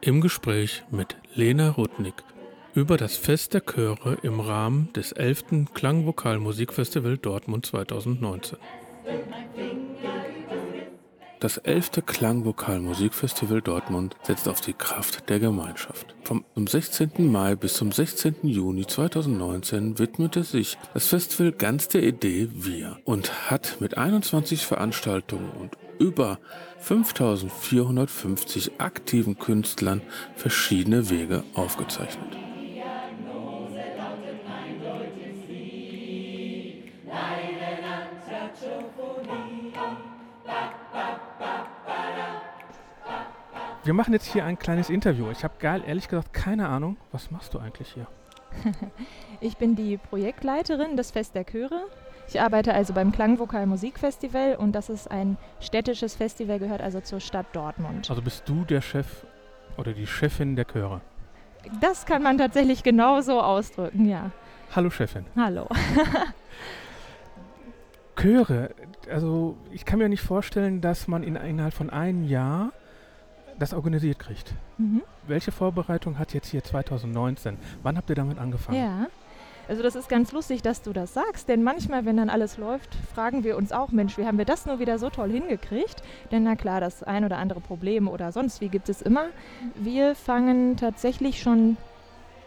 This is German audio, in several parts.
Im Gespräch mit Lena Rudnick über das Fest der Chöre im Rahmen des 11. Klangvokalmusikfestival Dortmund 2019. Das 11. Klangvokalmusikfestival Dortmund setzt auf die Kraft der Gemeinschaft. Vom 16. Mai bis zum 16. Juni 2019 widmete sich das Festival ganz der Idee Wir und hat mit 21 Veranstaltungen und über 5450 aktiven Künstlern verschiedene Wege aufgezeichnet. Wir machen jetzt hier ein kleines Interview. Ich habe geil, ehrlich gesagt keine Ahnung, was machst du eigentlich hier? ich bin die Projektleiterin des Fest der Chöre. Ich arbeite also beim Klangvokal Musikfestival und das ist ein städtisches Festival, gehört also zur Stadt Dortmund. Also bist du der Chef oder die Chefin der Chöre? Das kann man tatsächlich genauso ausdrücken, ja. Hallo Chefin. Hallo. Chöre, also ich kann mir nicht vorstellen, dass man in, innerhalb von einem Jahr das organisiert kriegt. Mhm. Welche Vorbereitung hat jetzt hier 2019? Wann habt ihr damit angefangen? Ja. Also das ist ganz lustig, dass du das sagst, denn manchmal, wenn dann alles läuft, fragen wir uns auch, Mensch, wie haben wir das nur wieder so toll hingekriegt? Denn na klar, das ein oder andere Problem oder sonst wie gibt es immer. Wir fangen tatsächlich schon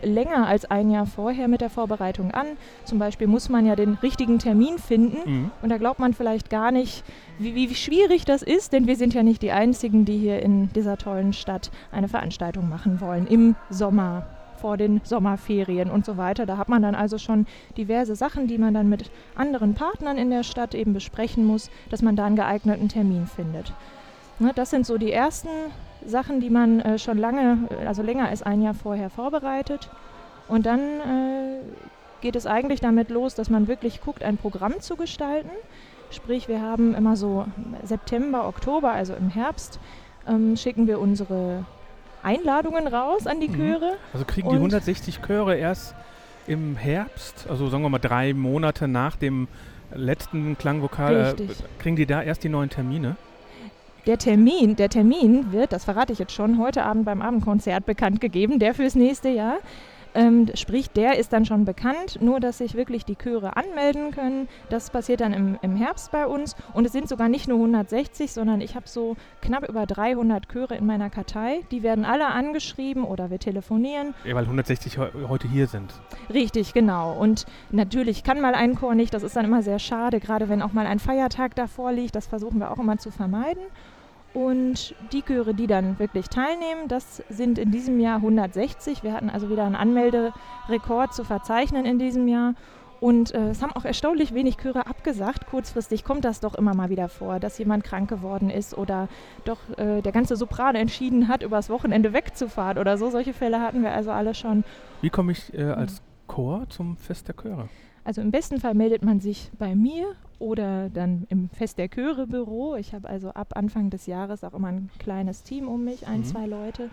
länger als ein Jahr vorher mit der Vorbereitung an. Zum Beispiel muss man ja den richtigen Termin finden mhm. und da glaubt man vielleicht gar nicht, wie, wie, schwierig das ist, denn wir sind ja nicht die Einzigen, die hier in dieser tollen Stadt eine Veranstaltung machen wollen im Sommer vor den Sommerferien und so weiter. Da hat man dann also schon diverse Sachen, die man dann mit anderen Partnern in der Stadt eben besprechen muss, dass man da einen geeigneten Termin findet. Ne, das sind so die ersten Sachen, die man äh, schon lange, also länger als ein Jahr vorher vorbereitet. Und dann äh, geht es eigentlich damit los, dass man wirklich guckt, ein Programm zu gestalten. Sprich, wir haben immer so September, Oktober, also im Herbst, ähm, schicken wir unsere Einladungen raus an die mhm. Chöre. Also kriegen die 160 Chöre erst im Herbst, also sagen wir mal drei Monate nach dem letzten Klangvokal, äh, kriegen die da erst die neuen Termine? Der Termin, der Termin wird, das verrate ich jetzt schon, heute Abend beim Abendkonzert bekannt gegeben, der fürs nächste Jahr. Ähm, sprich, der ist dann schon bekannt, nur dass sich wirklich die Chöre anmelden können. Das passiert dann im, im Herbst bei uns. Und es sind sogar nicht nur 160, sondern ich habe so knapp über 300 Chöre in meiner Kartei. Die werden alle angeschrieben oder wir telefonieren. Ja, weil 160 he heute hier sind. Richtig, genau. Und natürlich kann mal ein Chor nicht, das ist dann immer sehr schade, gerade wenn auch mal ein Feiertag davor liegt. Das versuchen wir auch immer zu vermeiden. Und die Chöre, die dann wirklich teilnehmen, das sind in diesem Jahr 160. Wir hatten also wieder einen Anmelderekord zu verzeichnen in diesem Jahr. Und äh, es haben auch erstaunlich wenig Chöre abgesagt. Kurzfristig kommt das doch immer mal wieder vor, dass jemand krank geworden ist oder doch äh, der ganze Sopran entschieden hat, übers Wochenende wegzufahren oder so. Solche Fälle hatten wir also alle schon. Wie komme ich äh, als Chor zum Fest der Chöre? Also im besten Fall meldet man sich bei mir oder dann im Fest der Chöre Büro. Ich habe also ab Anfang des Jahres auch immer ein kleines Team um mich, ein, mhm. zwei Leute.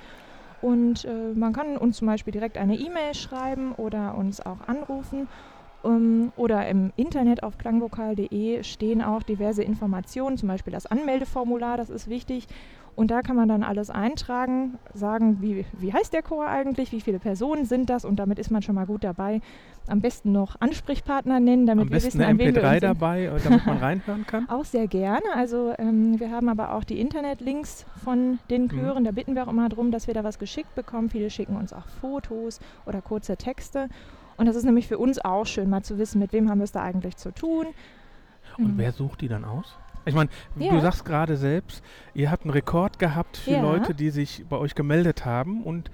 Und äh, man kann uns zum Beispiel direkt eine E-Mail schreiben oder uns auch anrufen. Um, oder im Internet auf klangvokal.de stehen auch diverse Informationen, zum Beispiel das Anmeldeformular, das ist wichtig. Und da kann man dann alles eintragen, sagen, wie, wie heißt der Chor eigentlich, wie viele Personen sind das und damit ist man schon mal gut dabei. Am besten noch Ansprechpartner nennen, damit Am wir wissen, eine MP3 dabei, äh, damit man reinhören kann. Auch sehr gerne. Also ähm, wir haben aber auch die Internetlinks von den mhm. Chören. Mhm. Da bitten wir auch immer darum, dass wir da was geschickt bekommen. Viele schicken uns auch Fotos oder kurze Texte. Und das ist nämlich für uns auch schön, mal zu wissen, mit wem haben wir es da eigentlich zu tun. Und mhm. wer sucht die dann aus? Ich meine, ja. du sagst gerade selbst, ihr habt einen Rekord gehabt für ja. Leute, die sich bei euch gemeldet haben und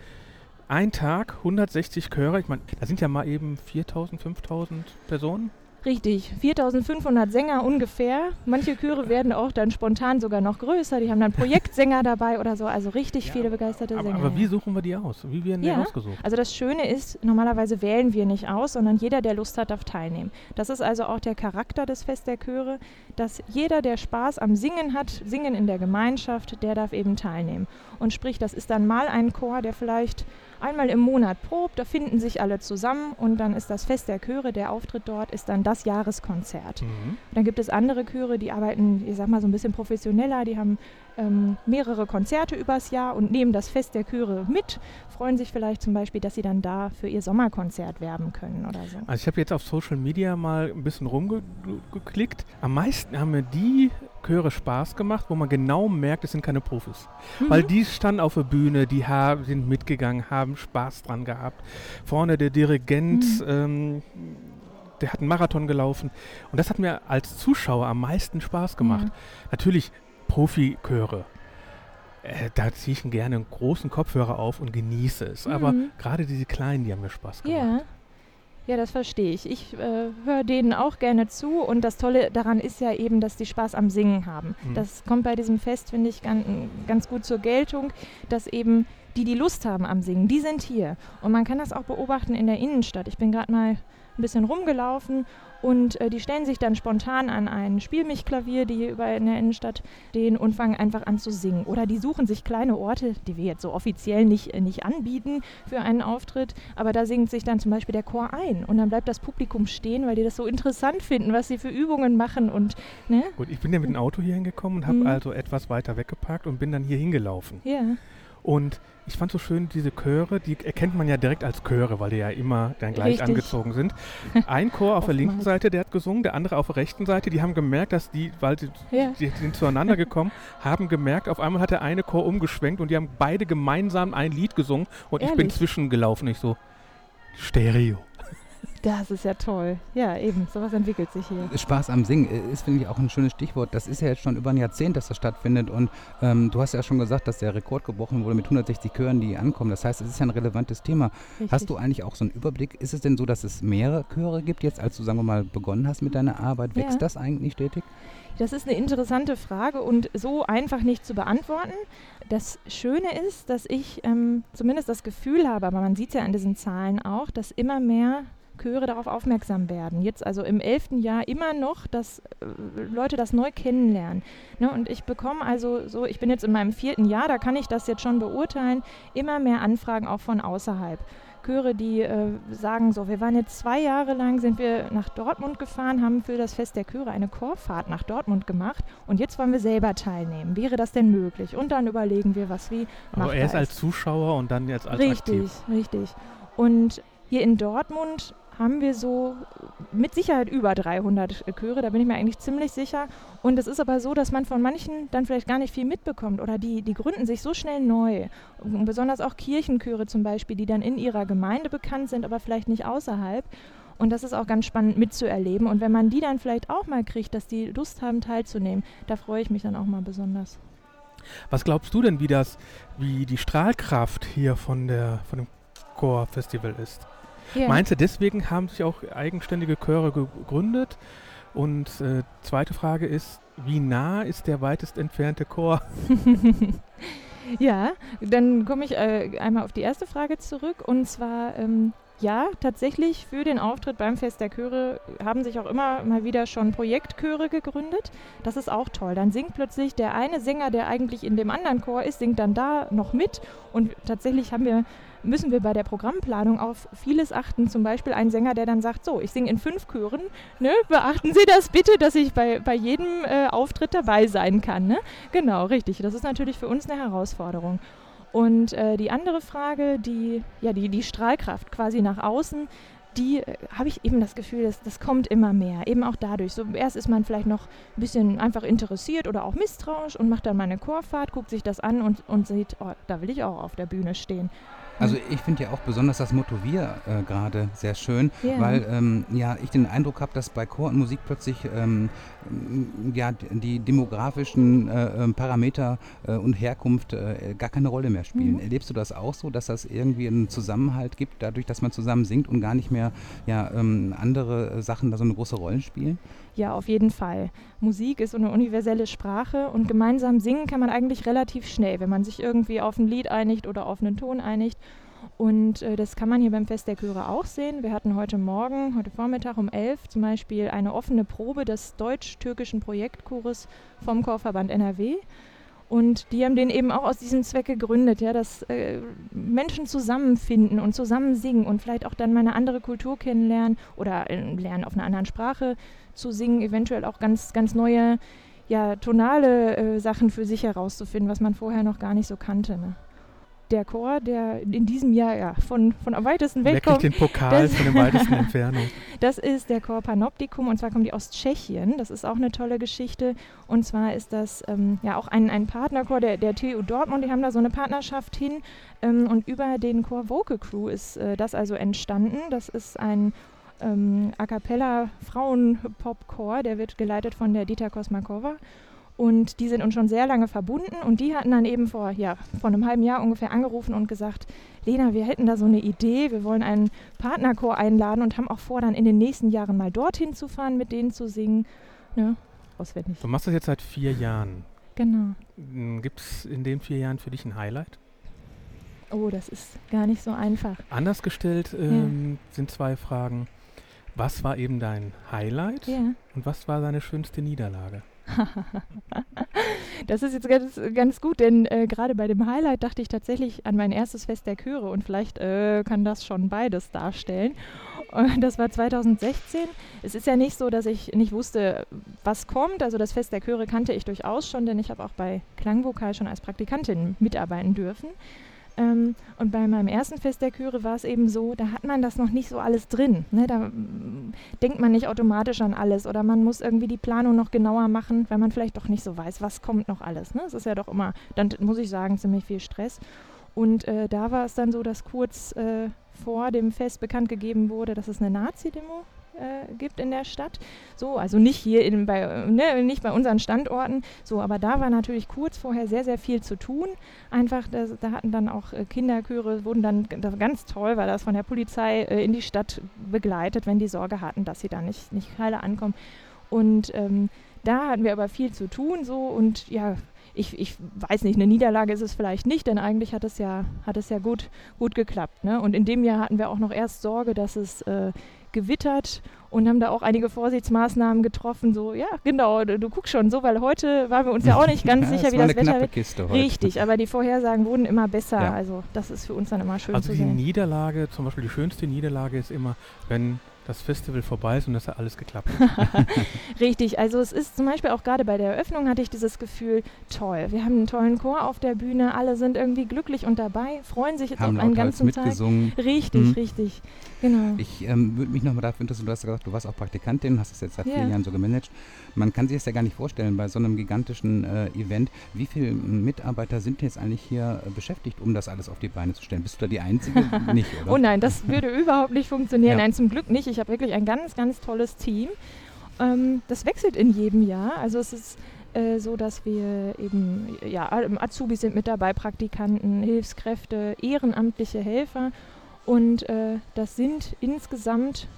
ein Tag 160 Chöre. Ich meine, da sind ja mal eben 4000, 5000 Personen. Richtig, 4500 Sänger ungefähr. Manche Chöre werden auch dann spontan sogar noch größer. Die haben dann Projektsänger dabei oder so. Also richtig ja, viele begeisterte aber, Sänger. Aber wie suchen wir die aus? Wie werden ja, die ausgesucht? Also das Schöne ist, normalerweise wählen wir nicht aus, sondern jeder, der Lust hat, darf teilnehmen. Das ist also auch der Charakter des Fest der Chöre, dass jeder, der Spaß am Singen hat, Singen in der Gemeinschaft, der darf eben teilnehmen. Und sprich, das ist dann mal ein Chor, der vielleicht einmal im Monat probt, da finden sich alle zusammen und dann ist das Fest der Chöre, der Auftritt dort ist dann das Jahreskonzert. Mhm. Dann gibt es andere Chöre, die arbeiten, ich sag mal, so ein bisschen professioneller, die haben ähm, mehrere Konzerte übers Jahr und nehmen das Fest der Chöre mit, freuen sich vielleicht zum Beispiel, dass sie dann da für ihr Sommerkonzert werben können oder so. Also ich habe jetzt auf Social Media mal ein bisschen rumgeklickt. Am meisten haben mir die Chöre Spaß gemacht, wo man genau merkt, es sind keine Profis. Mhm. Weil die standen auf der Bühne, die haben, sind mitgegangen, haben Spaß dran gehabt. Vorne der Dirigent, mhm. ähm, der hat einen Marathon gelaufen. Und das hat mir als Zuschauer am meisten Spaß gemacht. Mhm. Natürlich Profichöre. Äh, da ziehe ich gerne einen großen Kopfhörer auf und genieße es. Mhm. Aber gerade diese kleinen, die haben mir Spaß gemacht. Ja. Ja, das verstehe ich. Ich äh, höre denen auch gerne zu und das Tolle daran ist ja eben, dass die Spaß am Singen haben. Mhm. Das kommt bei diesem Fest, finde ich, ganz, ganz gut zur Geltung, dass eben die, die Lust haben am Singen, die sind hier. Und man kann das auch beobachten in der Innenstadt. Ich bin gerade mal ein bisschen rumgelaufen und äh, die stellen sich dann spontan an ein Spielmichklavier, die hier überall in der Innenstadt stehen und fangen einfach an zu singen. Oder die suchen sich kleine Orte, die wir jetzt so offiziell nicht, äh, nicht anbieten für einen Auftritt, aber da singt sich dann zum Beispiel der Chor ein und dann bleibt das Publikum stehen, weil die das so interessant finden, was sie für Übungen machen und ne? Gut, ich bin ja mit dem Auto hier hingekommen und habe mhm. also etwas weiter weggeparkt und bin dann hier hingelaufen. Ja. Und ich fand so schön diese Chöre, die erkennt man ja direkt als Chöre, weil die ja immer dann gleich Richtig. angezogen sind. Ein Chor auf der linken Seite, der hat gesungen, der andere auf der rechten Seite, die haben gemerkt, dass die, weil sie ja. die sind zueinander gekommen, haben gemerkt, auf einmal hat der eine Chor umgeschwenkt und die haben beide gemeinsam ein Lied gesungen und Ehrlich? ich bin zwischengelaufen, ich so Stereo. Das ist ja toll. Ja, eben, sowas entwickelt sich hier. Spaß am Singen ist, finde ich, auch ein schönes Stichwort. Das ist ja jetzt schon über ein Jahrzehnt, dass das stattfindet. Und ähm, du hast ja schon gesagt, dass der Rekord gebrochen wurde mit 160 Chören, die ankommen. Das heißt, es ist ja ein relevantes Thema. Richtig. Hast du eigentlich auch so einen Überblick? Ist es denn so, dass es mehrere Chöre gibt jetzt, als du, sagen wir mal, begonnen hast mit deiner Arbeit? Wächst ja. das eigentlich stetig? Das ist eine interessante Frage und so einfach nicht zu beantworten. Das Schöne ist, dass ich ähm, zumindest das Gefühl habe, aber man sieht es ja an diesen Zahlen auch, dass immer mehr Chöre darauf aufmerksam werden. Jetzt also im elften Jahr immer noch, dass äh, Leute das neu kennenlernen. Ne? Und ich bekomme also so, ich bin jetzt in meinem vierten Jahr, da kann ich das jetzt schon beurteilen, immer mehr Anfragen auch von außerhalb. Chöre, die äh, sagen so, wir waren jetzt zwei Jahre lang, sind wir nach Dortmund gefahren, haben für das Fest der Chöre eine Chorfahrt nach Dortmund gemacht und jetzt wollen wir selber teilnehmen. Wäre das denn möglich? Und dann überlegen wir, was wie. Aber erst als Zuschauer und dann jetzt als richtig, aktiv. Richtig, richtig. Und hier in Dortmund haben wir so mit Sicherheit über 300 Chöre, da bin ich mir eigentlich ziemlich sicher. Und es ist aber so, dass man von manchen dann vielleicht gar nicht viel mitbekommt oder die, die gründen sich so schnell neu. Und besonders auch Kirchenchöre zum Beispiel, die dann in ihrer Gemeinde bekannt sind, aber vielleicht nicht außerhalb. Und das ist auch ganz spannend mitzuerleben. Und wenn man die dann vielleicht auch mal kriegt, dass die Lust haben teilzunehmen, da freue ich mich dann auch mal besonders. Was glaubst du denn, wie das, wie die Strahlkraft hier von der von dem Chor-Festival ist? Ja. Meinst du, deswegen haben sich auch eigenständige Chöre gegründet? Und äh, zweite Frage ist, wie nah ist der weitest entfernte Chor? ja, dann komme ich äh, einmal auf die erste Frage zurück. Und zwar, ähm, ja, tatsächlich für den Auftritt beim Fest der Chöre haben sich auch immer mal wieder schon Projektchöre gegründet. Das ist auch toll. Dann singt plötzlich der eine Sänger, der eigentlich in dem anderen Chor ist, singt dann da noch mit. Und tatsächlich haben wir müssen wir bei der Programmplanung auf vieles achten. Zum Beispiel ein Sänger, der dann sagt, so, ich singe in fünf Chören, ne? beachten Sie das bitte, dass ich bei, bei jedem äh, Auftritt dabei sein kann. Ne? Genau, richtig. Das ist natürlich für uns eine Herausforderung. Und äh, die andere Frage, die, ja, die, die Strahlkraft quasi nach außen, die äh, habe ich eben das Gefühl, dass, das kommt immer mehr. Eben auch dadurch. So, erst ist man vielleicht noch ein bisschen einfach interessiert oder auch misstrauisch und macht dann mal eine Chorfahrt, guckt sich das an und, und sieht, oh, da will ich auch auf der Bühne stehen. Also ich finde ja auch besonders das Motto Wir äh, gerade sehr schön, yeah. weil ähm, ja ich den Eindruck habe, dass bei Chor und Musik plötzlich ähm, ja die demografischen äh, ähm, Parameter äh, und Herkunft äh, gar keine Rolle mehr spielen. Mhm. Erlebst du das auch so, dass das irgendwie einen Zusammenhalt gibt, dadurch, dass man zusammen singt und gar nicht mehr ja, ähm, andere Sachen da so eine große Rolle spielen? Ja, auf jeden Fall. Musik ist so eine universelle Sprache und gemeinsam singen kann man eigentlich relativ schnell, wenn man sich irgendwie auf ein Lied einigt oder auf einen Ton einigt. Und äh, das kann man hier beim Fest der Chöre auch sehen. Wir hatten heute Morgen, heute Vormittag um 11 zum Beispiel eine offene Probe des deutsch-türkischen Projektchores vom Chorverband NRW. Und die haben den eben auch aus diesem Zweck gegründet, ja, dass äh, Menschen zusammenfinden und zusammen singen und vielleicht auch dann mal eine andere Kultur kennenlernen oder äh, lernen auf einer anderen Sprache zu singen, eventuell auch ganz, ganz neue ja, tonale äh, Sachen für sich herauszufinden, was man vorher noch gar nicht so kannte. Ne? Der Chor, der in diesem Jahr ja, von, von am weitesten weg kommt. den Pokal das, von der weitesten Entfernung. Das ist der Chor Panoptikum und zwar kommen die aus Tschechien. Das ist auch eine tolle Geschichte. Und zwar ist das ähm, ja auch ein, ein Partnerchor der, der TU Dortmund. Die haben da so eine Partnerschaft hin. Ähm, und über den Chor Vocal Crew ist äh, das also entstanden. Das ist ein ähm, A cappella Frauen-Pop-Chor, der wird geleitet von der Dieter Kosmakova. Und die sind uns schon sehr lange verbunden und die hatten dann eben vor, ja, vor einem halben Jahr ungefähr angerufen und gesagt, Lena, wir hätten da so eine Idee, wir wollen einen Partnerchor einladen und haben auch vor, dann in den nächsten Jahren mal dorthin zu fahren, mit denen zu singen. Ne? Auswendig. Du machst das jetzt seit vier Jahren. Genau. Hm, Gibt es in den vier Jahren für dich ein Highlight? Oh, das ist gar nicht so einfach. Anders gestellt ähm, ja. sind zwei Fragen. Was war eben dein Highlight ja. und was war deine schönste Niederlage? das ist jetzt ganz, ganz gut, denn äh, gerade bei dem Highlight dachte ich tatsächlich an mein erstes Fest der Chöre und vielleicht äh, kann das schon beides darstellen. Und das war 2016. Es ist ja nicht so, dass ich nicht wusste, was kommt. Also das Fest der Chöre kannte ich durchaus schon, denn ich habe auch bei Klangvokal schon als Praktikantin mitarbeiten dürfen. Ähm, und bei meinem ersten Fest der Chöre war es eben so, da hat man das noch nicht so alles drin. Ne? Da mm, denkt man nicht automatisch an alles oder man muss irgendwie die Planung noch genauer machen, weil man vielleicht doch nicht so weiß, was kommt noch alles. Ne? Es ist ja doch immer, dann muss ich sagen, ziemlich viel Stress. Und äh, da war es dann so, dass kurz äh, vor dem Fest bekannt gegeben wurde, dass es eine Nazi-Demo äh, gibt in der Stadt. So, also nicht hier in, bei, ne, nicht bei unseren Standorten. So, aber da war natürlich kurz vorher sehr, sehr viel zu tun. Einfach, das, da hatten dann auch äh, Kinderchöre, wurden dann ganz toll, weil das von der Polizei äh, in die Stadt begleitet, wenn die Sorge hatten, dass sie da nicht, nicht heile ankommen. Und ähm, da hatten wir aber viel zu tun so und ja, ich, ich weiß nicht, eine Niederlage ist es vielleicht nicht, denn eigentlich hat es ja, hat es ja gut, gut geklappt. Ne? Und in dem Jahr hatten wir auch noch erst Sorge, dass es äh, gewittert und haben da auch einige Vorsichtsmaßnahmen getroffen. So, ja, genau, du, du guckst schon so, weil heute waren wir uns ja auch nicht ganz ja, sicher, wie das Wetter wird. Kiste heute. Richtig, aber die Vorhersagen wurden immer besser. Ja. Also das ist für uns dann immer schön also zu sehen. Also die Niederlage, zum Beispiel die schönste Niederlage ist immer, wenn das Festival vorbei ist und das hat alles geklappt. Richtig, also es ist zum Beispiel auch gerade bei der Eröffnung hatte ich dieses Gefühl, toll, wir haben einen tollen Chor auf der Bühne, alle sind irgendwie glücklich und dabei, freuen sich jetzt haben auf einen ganzen mitgesungen. Tag. Richtig, mhm. richtig, genau. Ich ähm, würde mich nochmal dafür interessieren, du hast gesagt, du warst auch Praktikantin, hast es jetzt seit ja. vier Jahren so gemanagt. Man kann sich das ja gar nicht vorstellen bei so einem gigantischen äh, Event. Wie viele Mitarbeiter sind jetzt eigentlich hier äh, beschäftigt, um das alles auf die Beine zu stellen? Bist du da die Einzige? nicht, oder? Oh nein, das würde überhaupt nicht funktionieren. Ja. Nein, zum Glück nicht. Ich habe wirklich ein ganz, ganz tolles Team. Ähm, das wechselt in jedem Jahr. Also es ist äh, so, dass wir eben, ja, Azubis sind mit dabei, Praktikanten, Hilfskräfte, ehrenamtliche Helfer. Und äh, das sind insgesamt,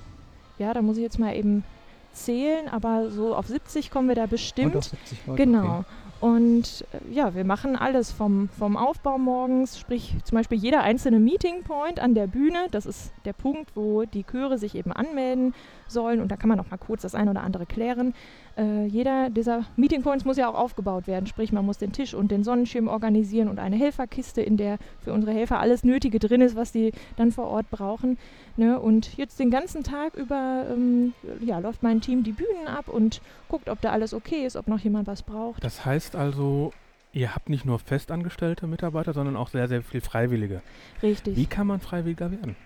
ja, da muss ich jetzt mal eben zählen, aber so auf 70 kommen wir da bestimmt. Und 70 heute, genau. Okay. Und äh, ja, wir machen alles vom, vom Aufbau morgens, sprich zum Beispiel jeder einzelne Meeting Point an der Bühne. Das ist der Punkt, wo die Chöre sich eben anmelden sollen. Und da kann man auch mal kurz das eine oder andere klären. Äh, jeder dieser Meeting Points muss ja auch aufgebaut werden. Sprich, man muss den Tisch und den Sonnenschirm organisieren und eine Helferkiste, in der für unsere Helfer alles Nötige drin ist, was die dann vor Ort brauchen. Ne? Und jetzt den ganzen Tag über ähm, ja, läuft mein Team die Bühnen ab und guckt, ob da alles okay ist, ob noch jemand was braucht. Das heißt also, Ihr habt nicht nur festangestellte Mitarbeiter, sondern auch sehr, sehr viel Freiwillige. Richtig. Wie kann man Freiwilliger werden?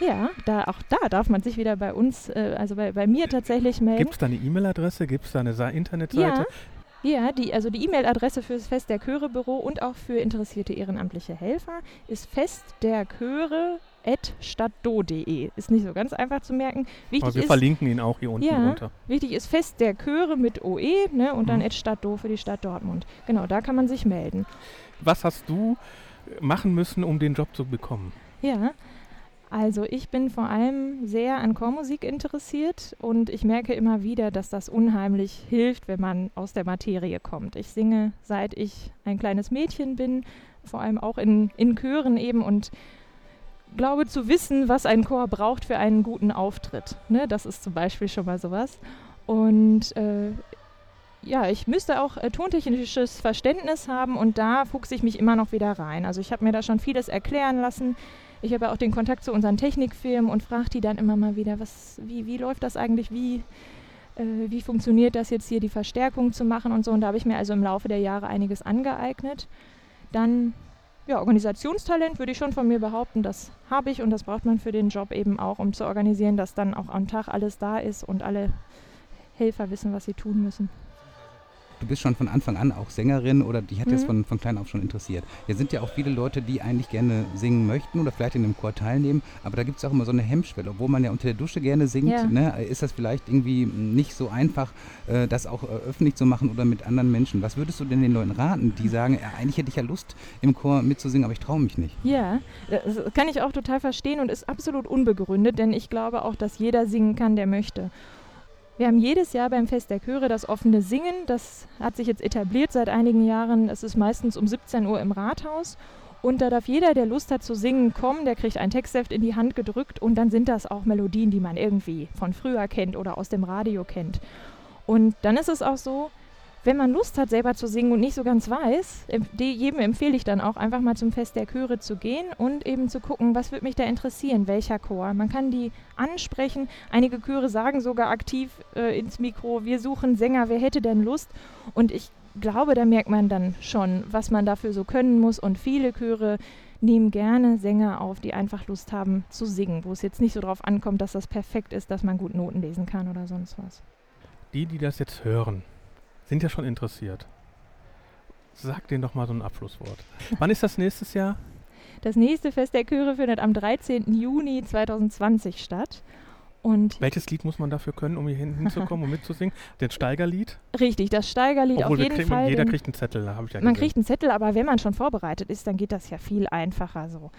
Ja, da, auch da darf man sich wieder bei uns, äh, also bei, bei mir tatsächlich melden. Gibt es da eine E-Mail-Adresse? Gibt es da eine Internetseite? Ja, ja die, also die E-Mail-Adresse für das Fest der Chöre-Büro und auch für interessierte ehrenamtliche Helfer ist Fest der Chöre stadtdo.de. Ist nicht so ganz einfach zu merken. Wichtig Aber wir ist, verlinken ihn auch hier unten ja, runter. Wichtig ist Fest der Chöre mit OE ne, und mhm. dann stadtdo für die Stadt Dortmund. Genau, da kann man sich melden. Was hast du machen müssen, um den Job zu bekommen? Ja, also ich bin vor allem sehr an Chormusik interessiert und ich merke immer wieder, dass das unheimlich hilft, wenn man aus der Materie kommt. Ich singe seit ich ein kleines Mädchen bin, vor allem auch in, in Chören eben und glaube zu wissen, was ein Chor braucht für einen guten Auftritt. Ne? Das ist zum Beispiel schon mal sowas. Und äh, ja, ich müsste auch äh, tontechnisches Verständnis haben und da fuchse ich mich immer noch wieder rein. Also ich habe mir da schon vieles erklären lassen. Ich habe auch den Kontakt zu unseren Technikfirmen und frage die dann immer mal wieder, was, wie, wie läuft das eigentlich, wie, äh, wie funktioniert das jetzt hier, die Verstärkung zu machen und so. Und da habe ich mir also im Laufe der Jahre einiges angeeignet. Dann, ja, Organisationstalent würde ich schon von mir behaupten, das habe ich und das braucht man für den Job eben auch, um zu organisieren, dass dann auch am Tag alles da ist und alle Helfer wissen, was sie tun müssen du bist schon von Anfang an auch Sängerin oder dich hat mhm. das von, von klein auf schon interessiert. Hier sind ja auch viele Leute, die eigentlich gerne singen möchten oder vielleicht in einem Chor teilnehmen, aber da gibt es auch immer so eine Hemmschwelle, obwohl man ja unter der Dusche gerne singt, ja. ne, ist das vielleicht irgendwie nicht so einfach, äh, das auch äh, öffentlich zu machen oder mit anderen Menschen. Was würdest du denn den Leuten raten, die sagen, ja, eigentlich hätte ich ja Lust im Chor mitzusingen, aber ich traue mich nicht? Ja, das kann ich auch total verstehen und ist absolut unbegründet, denn ich glaube auch, dass jeder singen kann, der möchte. Wir haben jedes Jahr beim Fest der Chöre das offene Singen. Das hat sich jetzt etabliert seit einigen Jahren. Es ist meistens um 17 Uhr im Rathaus. Und da darf jeder, der Lust hat zu singen, kommen. Der kriegt ein Textheft in die Hand gedrückt. Und dann sind das auch Melodien, die man irgendwie von früher kennt oder aus dem Radio kennt. Und dann ist es auch so, wenn man Lust hat, selber zu singen und nicht so ganz weiß, jedem empfehle ich dann auch einfach mal zum Fest der Chöre zu gehen und eben zu gucken, was würde mich da interessieren, welcher Chor. Man kann die ansprechen. Einige Chöre sagen sogar aktiv äh, ins Mikro, wir suchen Sänger, wer hätte denn Lust? Und ich glaube, da merkt man dann schon, was man dafür so können muss. Und viele Chöre nehmen gerne Sänger auf, die einfach Lust haben zu singen, wo es jetzt nicht so drauf ankommt, dass das perfekt ist, dass man gut Noten lesen kann oder sonst was. Die, die das jetzt hören, sind ja schon interessiert. Sag denen doch mal so ein Abschlusswort. Wann ist das nächstes Jahr? Das nächste Fest der Chöre findet am 13. Juni 2020 statt. Und Welches Lied muss man dafür können, um hier hinzukommen und mitzusingen? Das Steigerlied? Richtig, das Steigerlied Obwohl auf jeden kriegen, Fall. Jeder kriegt einen Zettel, habe ich ja Man gesehen. kriegt einen Zettel, aber wenn man schon vorbereitet ist, dann geht das ja viel einfacher so.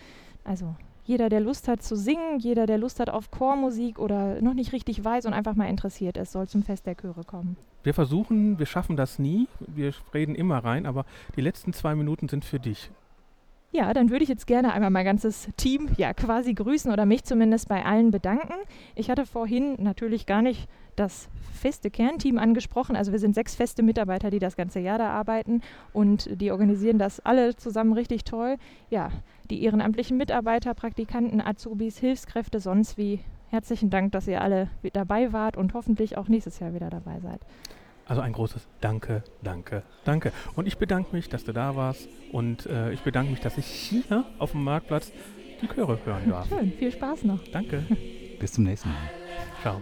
Also jeder, der Lust hat zu singen, jeder, der Lust hat auf Chormusik oder noch nicht richtig weiß und einfach mal interessiert ist, soll zum Fest der Chöre kommen. Wir versuchen, wir schaffen das nie, wir reden immer rein, aber die letzten zwei Minuten sind für dich. Ja, dann würde ich jetzt gerne einmal mein ganzes Team ja quasi grüßen oder mich zumindest bei allen bedanken. Ich hatte vorhin natürlich gar nicht das feste Kernteam angesprochen. Also wir sind sechs feste Mitarbeiter, die das ganze Jahr da arbeiten und die organisieren das alle zusammen richtig toll. Ja, die ehrenamtlichen Mitarbeiter, Praktikanten, Azubis, Hilfskräfte, sonst wie. Herzlichen Dank, dass ihr alle dabei wart und hoffentlich auch nächstes Jahr wieder dabei seid. Also ein großes Danke, danke, danke. Und ich bedanke mich, dass du da warst und äh, ich bedanke mich, dass ich hier auf dem Marktplatz die Chöre hören darf. Schön, viel Spaß noch. Danke. Bis zum nächsten Mal. Ciao.